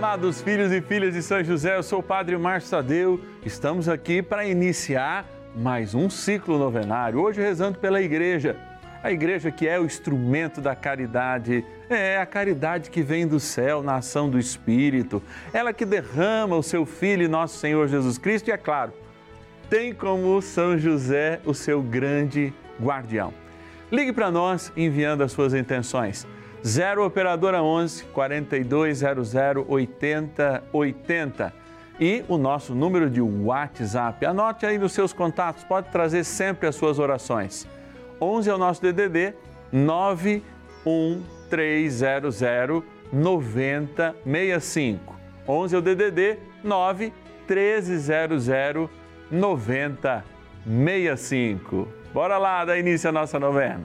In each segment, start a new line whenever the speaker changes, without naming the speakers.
amados filhos e filhas de São José, eu sou o Padre Márcio Tadeu. Estamos aqui para iniciar mais um ciclo novenário, hoje rezando pela igreja. A igreja que é o instrumento da caridade, é a caridade que vem do céu, na ação do Espírito, ela que derrama o seu Filho, nosso Senhor Jesus Cristo, e é claro, tem como São José o seu grande guardião. Ligue para nós enviando as suas intenções. 0 Operadora 11 4200 8080 e o nosso número de WhatsApp. Anote aí nos seus contatos, pode trazer sempre as suas orações. 11 é o nosso DDD 91300 9065. 11 é o DDD 9 1300 9065. Bora lá, dar início à nossa novena.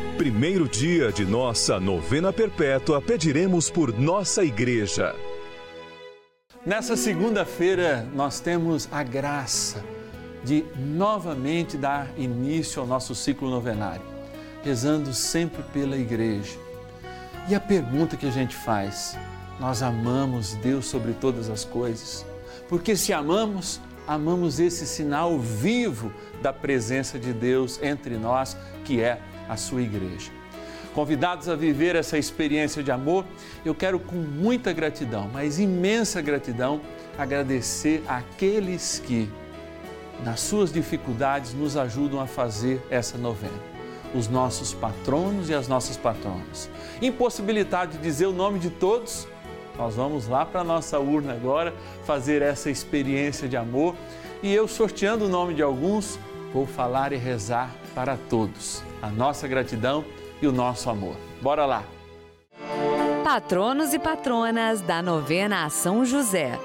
primeiro dia de nossa novena perpétua, pediremos por nossa igreja.
Nessa segunda-feira, nós temos a graça de novamente dar início ao nosso ciclo novenário, rezando sempre pela igreja. E a pergunta que a gente faz: nós amamos Deus sobre todas as coisas? Porque se amamos, amamos esse sinal vivo da presença de Deus entre nós, que é a sua igreja. Convidados a viver essa experiência de amor, eu quero com muita gratidão, mas imensa gratidão, agradecer àqueles que, nas suas dificuldades, nos ajudam a fazer essa novena. Os nossos patronos e as nossas patronas. Impossibilidade de dizer o nome de todos, nós vamos lá para a nossa urna agora fazer essa experiência de amor e eu, sorteando o nome de alguns, vou falar e rezar para todos. A nossa gratidão e o nosso amor. Bora lá!
Patronos e patronas da novena a São José.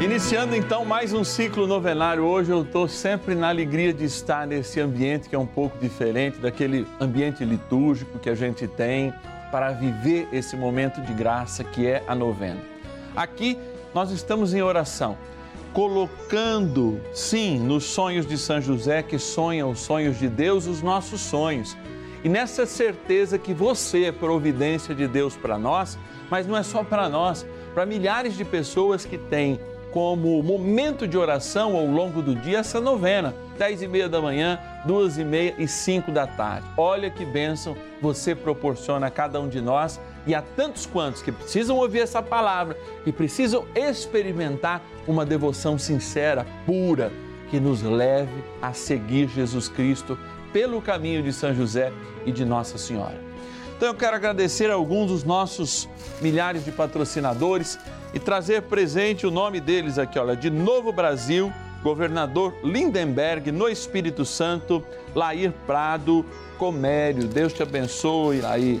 Iniciando então mais um ciclo novenário, hoje eu estou sempre na alegria de estar nesse ambiente que é um pouco diferente daquele ambiente litúrgico que a gente tem para viver esse momento de graça que é a novena. Aqui nós estamos em oração, colocando, sim, nos sonhos de São José, que sonha os sonhos de Deus, os nossos sonhos. E nessa certeza que você é providência de Deus para nós, mas não é só para nós, para milhares de pessoas que têm como momento de oração ao longo do dia essa novena, dez e meia da manhã, duas e meia e cinco da tarde. Olha que bênção você proporciona a cada um de nós e a tantos quantos que precisam ouvir essa palavra e precisam experimentar uma devoção sincera, pura, que nos leve a seguir Jesus Cristo pelo caminho de São José e de Nossa Senhora. Então eu quero agradecer a alguns dos nossos milhares de patrocinadores e trazer presente o nome deles aqui, olha, de Novo Brasil, governador Lindenberg, no Espírito Santo, Lair Prado, Comério. Deus te abençoe, Lair.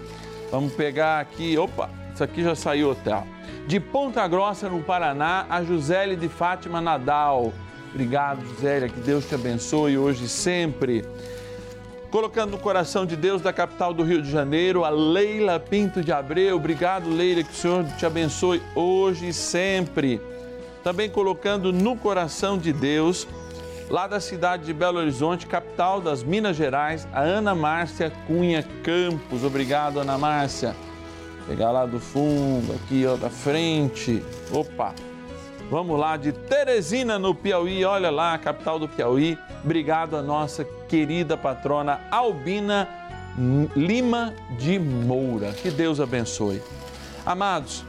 Vamos pegar aqui, opa, Isso aqui já saiu hotel. De Ponta Grossa, no Paraná, a Jusele de Fátima Nadal. Obrigado, Jusélia, que Deus te abençoe hoje e sempre. Colocando no coração de Deus da capital do Rio de Janeiro, a Leila Pinto de Abreu. Obrigado, Leila, que o Senhor te abençoe hoje e sempre. Também colocando no coração de Deus, lá da cidade de Belo Horizonte, capital das Minas Gerais, a Ana Márcia Cunha Campos. Obrigado, Ana Márcia. Pegar lá do fundo, aqui ó, da frente. Opa! Vamos lá, de Teresina, no Piauí, olha lá, capital do Piauí. Obrigado a nossa querida patrona Albina Lima de Moura. Que Deus abençoe. Amados,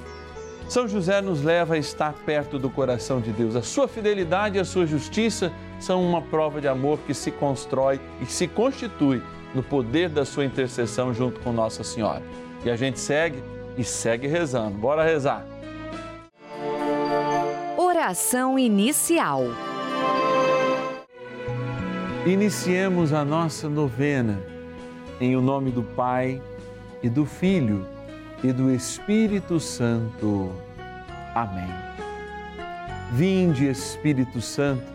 São José nos leva a estar perto do coração de Deus. A sua fidelidade e a sua justiça são uma prova de amor que se constrói e se constitui no poder da sua intercessão junto com Nossa Senhora. E a gente segue e segue rezando. Bora rezar.
Oração inicial.
Iniciemos a nossa novena em o nome do Pai e do Filho e do Espírito Santo. Amém. Vinde, Espírito Santo,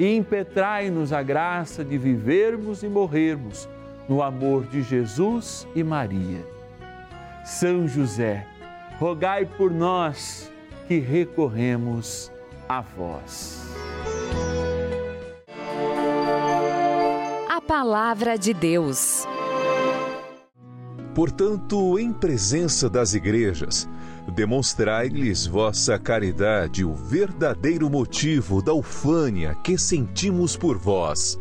e impetrai-nos a graça de vivermos e morrermos no amor de Jesus e Maria. São José, rogai por nós que recorremos a vós.
A palavra de Deus.
Portanto, em presença das igrejas, demonstrai-lhes vossa caridade o verdadeiro motivo da ufânia que sentimos por vós.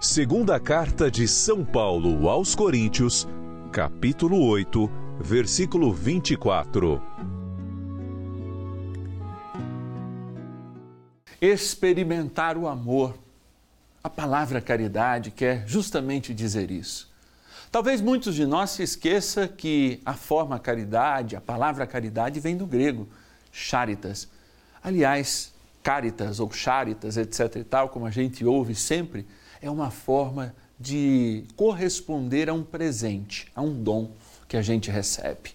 Segunda carta de São Paulo aos Coríntios, capítulo 8, versículo 24.
Experimentar o amor. A palavra caridade quer justamente dizer isso. Talvez muitos de nós se esqueça que a forma caridade, a palavra caridade vem do grego charitas. Aliás, caritas ou charitas, etc e tal, como a gente ouve sempre, é uma forma de corresponder a um presente, a um dom que a gente recebe.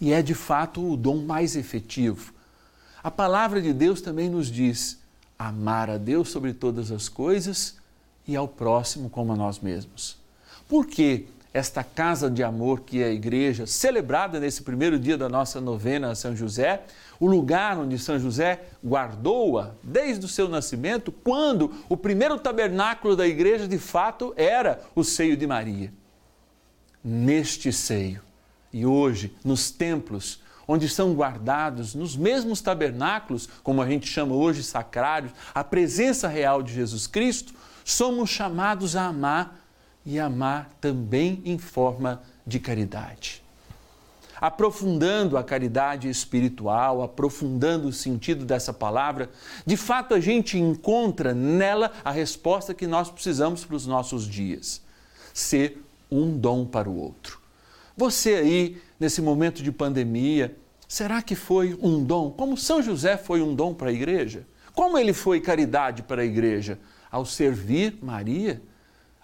E é de fato o dom mais efetivo. A palavra de Deus também nos diz amar a Deus sobre todas as coisas e ao próximo como a nós mesmos. Por que esta casa de amor que é a igreja, celebrada nesse primeiro dia da nossa novena a São José, o lugar onde São José guardou-a desde o seu nascimento, quando o primeiro tabernáculo da igreja de fato era o seio de Maria. Neste seio, e hoje nos templos, onde são guardados nos mesmos tabernáculos, como a gente chama hoje sacrários, a presença real de Jesus Cristo, somos chamados a amar e amar também em forma de caridade. Aprofundando a caridade espiritual, aprofundando o sentido dessa palavra, de fato a gente encontra nela a resposta que nós precisamos para os nossos dias: ser um dom para o outro. Você aí, nesse momento de pandemia, será que foi um dom? Como São José foi um dom para a igreja? Como ele foi caridade para a igreja? Ao servir Maria,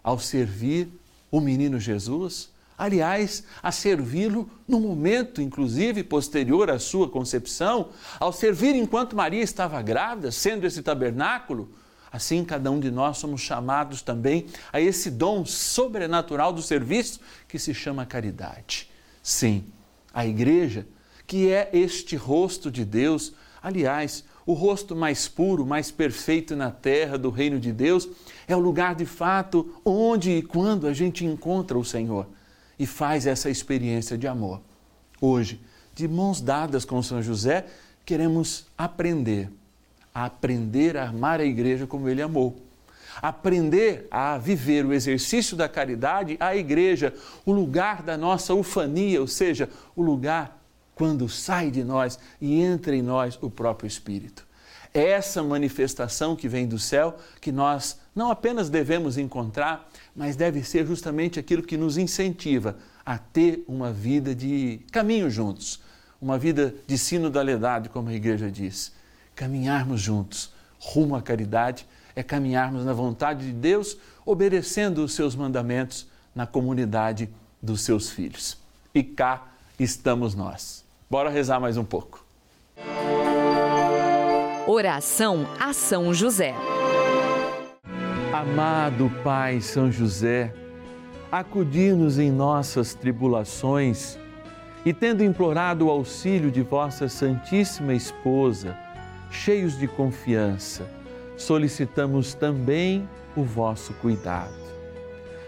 ao servir o menino Jesus, aliás, a servi-lo no momento, inclusive, posterior à sua concepção, ao servir enquanto Maria estava grávida, sendo esse tabernáculo. Assim, cada um de nós somos chamados também a esse dom sobrenatural do serviço que se chama caridade. Sim, a igreja, que é este rosto de Deus, aliás, o rosto mais puro, mais perfeito na terra do reino de Deus, é o lugar de fato onde e quando a gente encontra o Senhor e faz essa experiência de amor. Hoje, de mãos dadas com São José, queremos aprender, a aprender a amar a igreja como ele amou. Aprender a viver o exercício da caridade, a igreja, o lugar da nossa ufania, ou seja, o lugar quando sai de nós e entra em nós o próprio Espírito. É essa manifestação que vem do céu que nós não apenas devemos encontrar, mas deve ser justamente aquilo que nos incentiva a ter uma vida de caminho juntos, uma vida de sinodalidade, como a igreja diz. Caminharmos juntos rumo à caridade é caminharmos na vontade de Deus, obedecendo os seus mandamentos na comunidade dos seus filhos. E cá estamos nós. Bora rezar mais um pouco.
Oração a São José.
Amado Pai São José, acudir-nos em nossas tribulações e, tendo implorado o auxílio de vossa Santíssima Esposa, cheios de confiança, solicitamos também o vosso cuidado.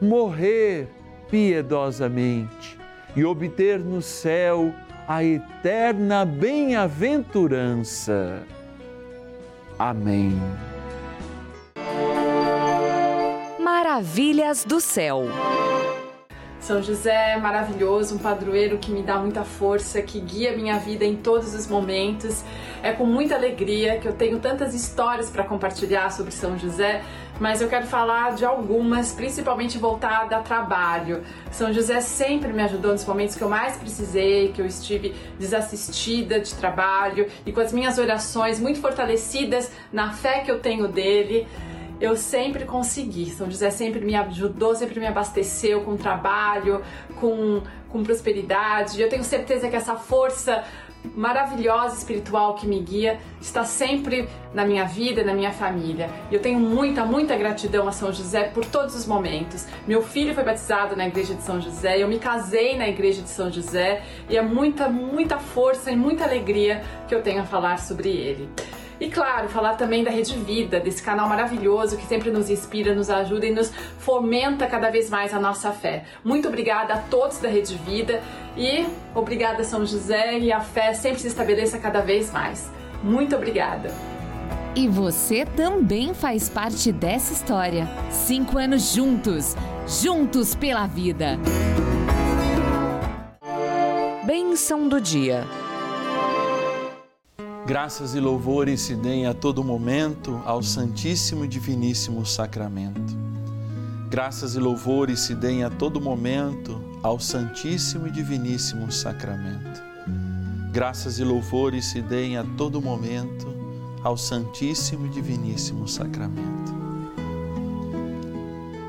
morrer piedosamente e obter no céu a eterna bem-aventurança. Amém.
Maravilhas do céu.
São José é maravilhoso, um padroeiro que me dá muita força, que guia minha vida em todos os momentos. É com muita alegria que eu tenho tantas histórias para compartilhar sobre São José, mas eu quero falar de algumas, principalmente voltada a trabalho. São José sempre me ajudou nos momentos que eu mais precisei, que eu estive desassistida de trabalho e com as minhas orações muito fortalecidas na fé que eu tenho dele eu sempre consegui. São José sempre me ajudou, sempre me abasteceu com trabalho, com, com prosperidade. Eu tenho certeza que essa força maravilhosa espiritual que me guia, está sempre na minha vida, na minha família. E eu tenho muita, muita gratidão a São José por todos os momentos. Meu filho foi batizado na igreja de São José, eu me casei na igreja de São José e é muita, muita força e muita alegria que eu tenho a falar sobre ele. E claro, falar também da Rede Vida, desse canal maravilhoso que sempre nos inspira, nos ajuda e nos fomenta cada vez mais a nossa fé. Muito obrigada a todos da Rede Vida e obrigada São José e a fé sempre se estabeleça cada vez mais. Muito obrigada.
E você também faz parte dessa história. Cinco anos juntos, juntos pela vida. Bênção do dia.
Graças e louvores se deem a todo momento ao Santíssimo e Diviníssimo Sacramento. Graças e louvores se deem a todo momento ao Santíssimo e Diviníssimo Sacramento. Graças e louvores se deem a todo momento ao Santíssimo e Diviníssimo Sacramento.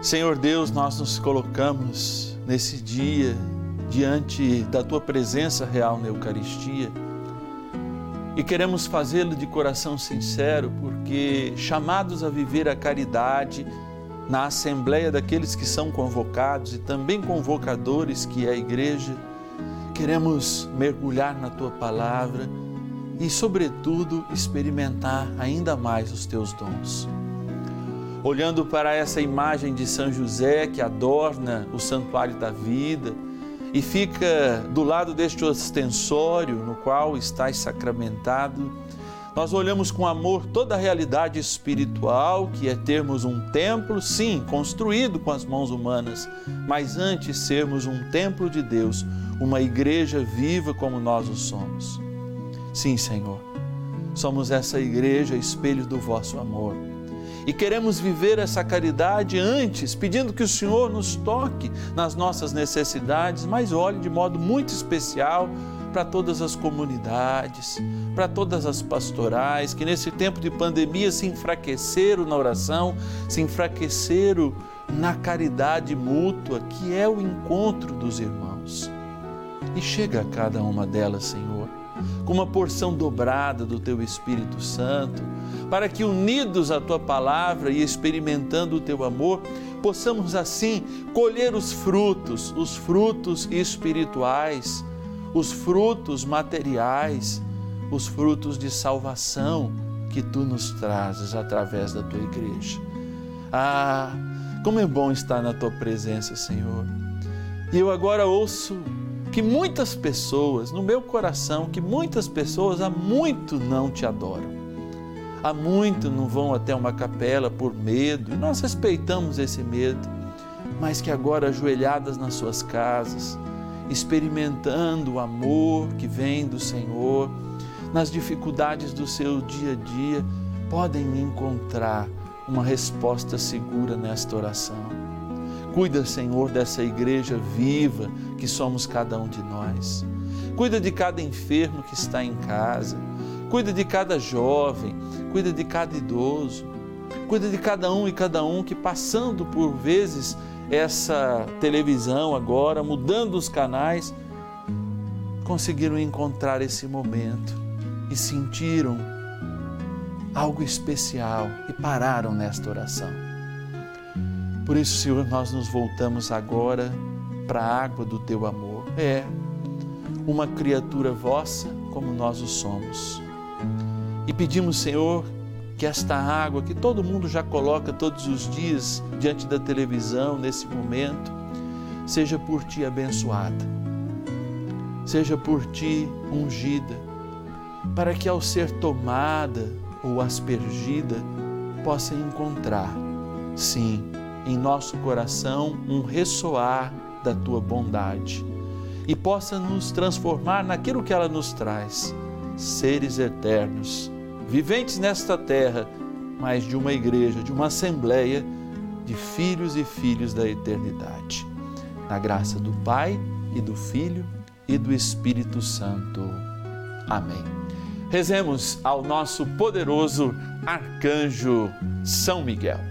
Senhor Deus, nós nos colocamos nesse dia diante da tua presença real na Eucaristia e queremos fazê-lo de coração sincero, porque chamados a viver a caridade na assembleia daqueles que são convocados e também convocadores que é a igreja, queremos mergulhar na tua palavra e, sobretudo, experimentar ainda mais os teus dons. Olhando para essa imagem de São José que adorna o santuário da vida, e fica do lado deste ostensório no qual estás sacramentado, nós olhamos com amor toda a realidade espiritual, que é termos um templo, sim, construído com as mãos humanas, mas antes sermos um templo de Deus, uma igreja viva como nós o somos. Sim, Senhor, somos essa igreja, espelho do vosso amor e queremos viver essa caridade antes, pedindo que o Senhor nos toque nas nossas necessidades, mas olhe de modo muito especial para todas as comunidades, para todas as pastorais que nesse tempo de pandemia se enfraqueceram na oração, se enfraqueceram na caridade mútua, que é o encontro dos irmãos. E chega a cada uma delas, Senhor, com uma porção dobrada do teu Espírito Santo para que, unidos à tua palavra e experimentando o teu amor, possamos assim colher os frutos, os frutos espirituais, os frutos materiais, os frutos de salvação que tu nos trazes através da tua igreja. Ah, como é bom estar na tua presença, Senhor. E eu agora ouço que muitas pessoas, no meu coração, que muitas pessoas há muito não te adoram há muito não vão até uma capela por medo, e nós respeitamos esse medo, mas que agora ajoelhadas nas suas casas, experimentando o amor que vem do Senhor, nas dificuldades do seu dia a dia, podem encontrar uma resposta segura nesta oração. Cuida, Senhor, dessa igreja viva que somos cada um de nós. Cuida de cada enfermo que está em casa Cuida de cada jovem, cuida de cada idoso, cuida de cada um e cada um que passando por vezes essa televisão agora, mudando os canais, conseguiram encontrar esse momento e sentiram algo especial e pararam nesta oração. Por isso, Senhor, nós nos voltamos agora para a água do teu amor. É uma criatura vossa como nós o somos e pedimos, Senhor, que esta água que todo mundo já coloca todos os dias diante da televisão, nesse momento, seja por ti abençoada, seja por ti ungida, para que ao ser tomada ou aspergida, possa encontrar, sim, em nosso coração um ressoar da tua bondade e possa nos transformar naquilo que ela nos traz seres eternos, viventes nesta terra, mas de uma igreja, de uma assembleia de filhos e filhos da eternidade. Na graça do Pai e do Filho e do Espírito Santo. Amém. Rezemos ao nosso poderoso arcanjo São Miguel.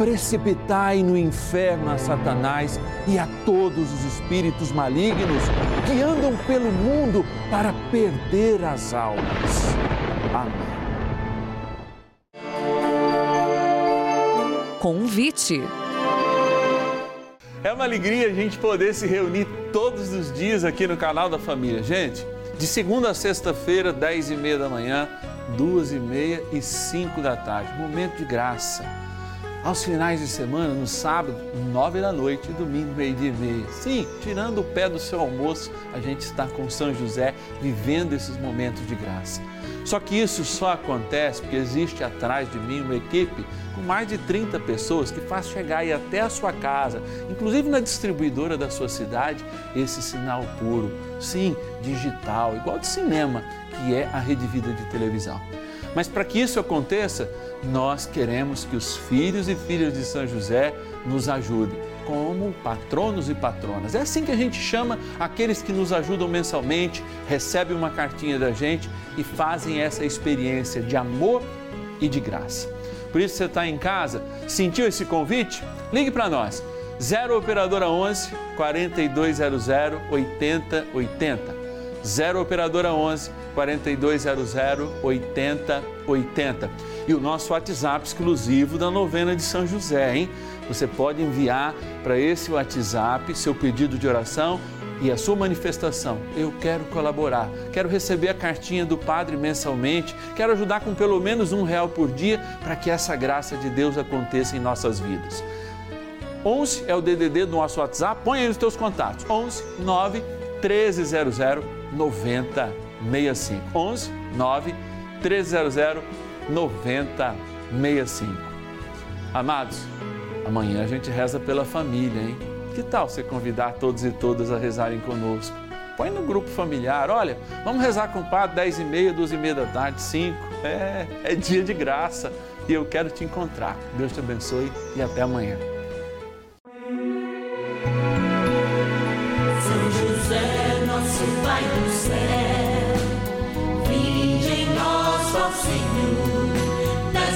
precipitai no inferno a Satanás e a todos os espíritos malignos que andam pelo mundo para perder as almas. Amém.
Convite.
É uma alegria a gente poder se reunir todos os dias aqui no canal da família. Gente, de segunda a sexta-feira, dez e meia da manhã, duas e meia e cinco da tarde. Momento de graça. Aos finais de semana, no sábado, nove da noite e domingo, meio-dia e meia. Sim, tirando o pé do seu almoço, a gente está com São José vivendo esses momentos de graça. Só que isso só acontece porque existe atrás de mim uma equipe com mais de 30 pessoas que faz chegar aí até a sua casa, inclusive na distribuidora da sua cidade, esse sinal puro, sim, digital, igual de cinema, que é a Rede Vida de televisão. Mas para que isso aconteça, nós queremos que os filhos e filhas de São José nos ajudem como patronos e patronas. É assim que a gente chama aqueles que nos ajudam mensalmente, recebem uma cartinha da gente e fazem essa experiência de amor e de graça. Por isso você está em casa, sentiu esse convite? Ligue para nós. 0 operadora 11 4200 8080. 0 operadora 11 4200 8080. E o nosso WhatsApp exclusivo da novena de São José, hein? Você pode enviar para esse WhatsApp seu pedido de oração e a sua manifestação. Eu quero colaborar, quero receber a cartinha do Padre mensalmente, quero ajudar com pelo menos um real por dia para que essa graça de Deus aconteça em nossas vidas. 11 é o DDD do nosso WhatsApp, põe aí nos teus contatos. 11 9 1300 9065. 11 9 1300 9065. Amados, amanhã a gente reza pela família, hein? Que tal você convidar todos e todas a rezarem conosco? Põe no grupo familiar, olha, vamos rezar com o padre 10 e meia, 12 e meia da tarde, 5. É, é dia de graça e eu quero te encontrar. Deus te abençoe e até amanhã.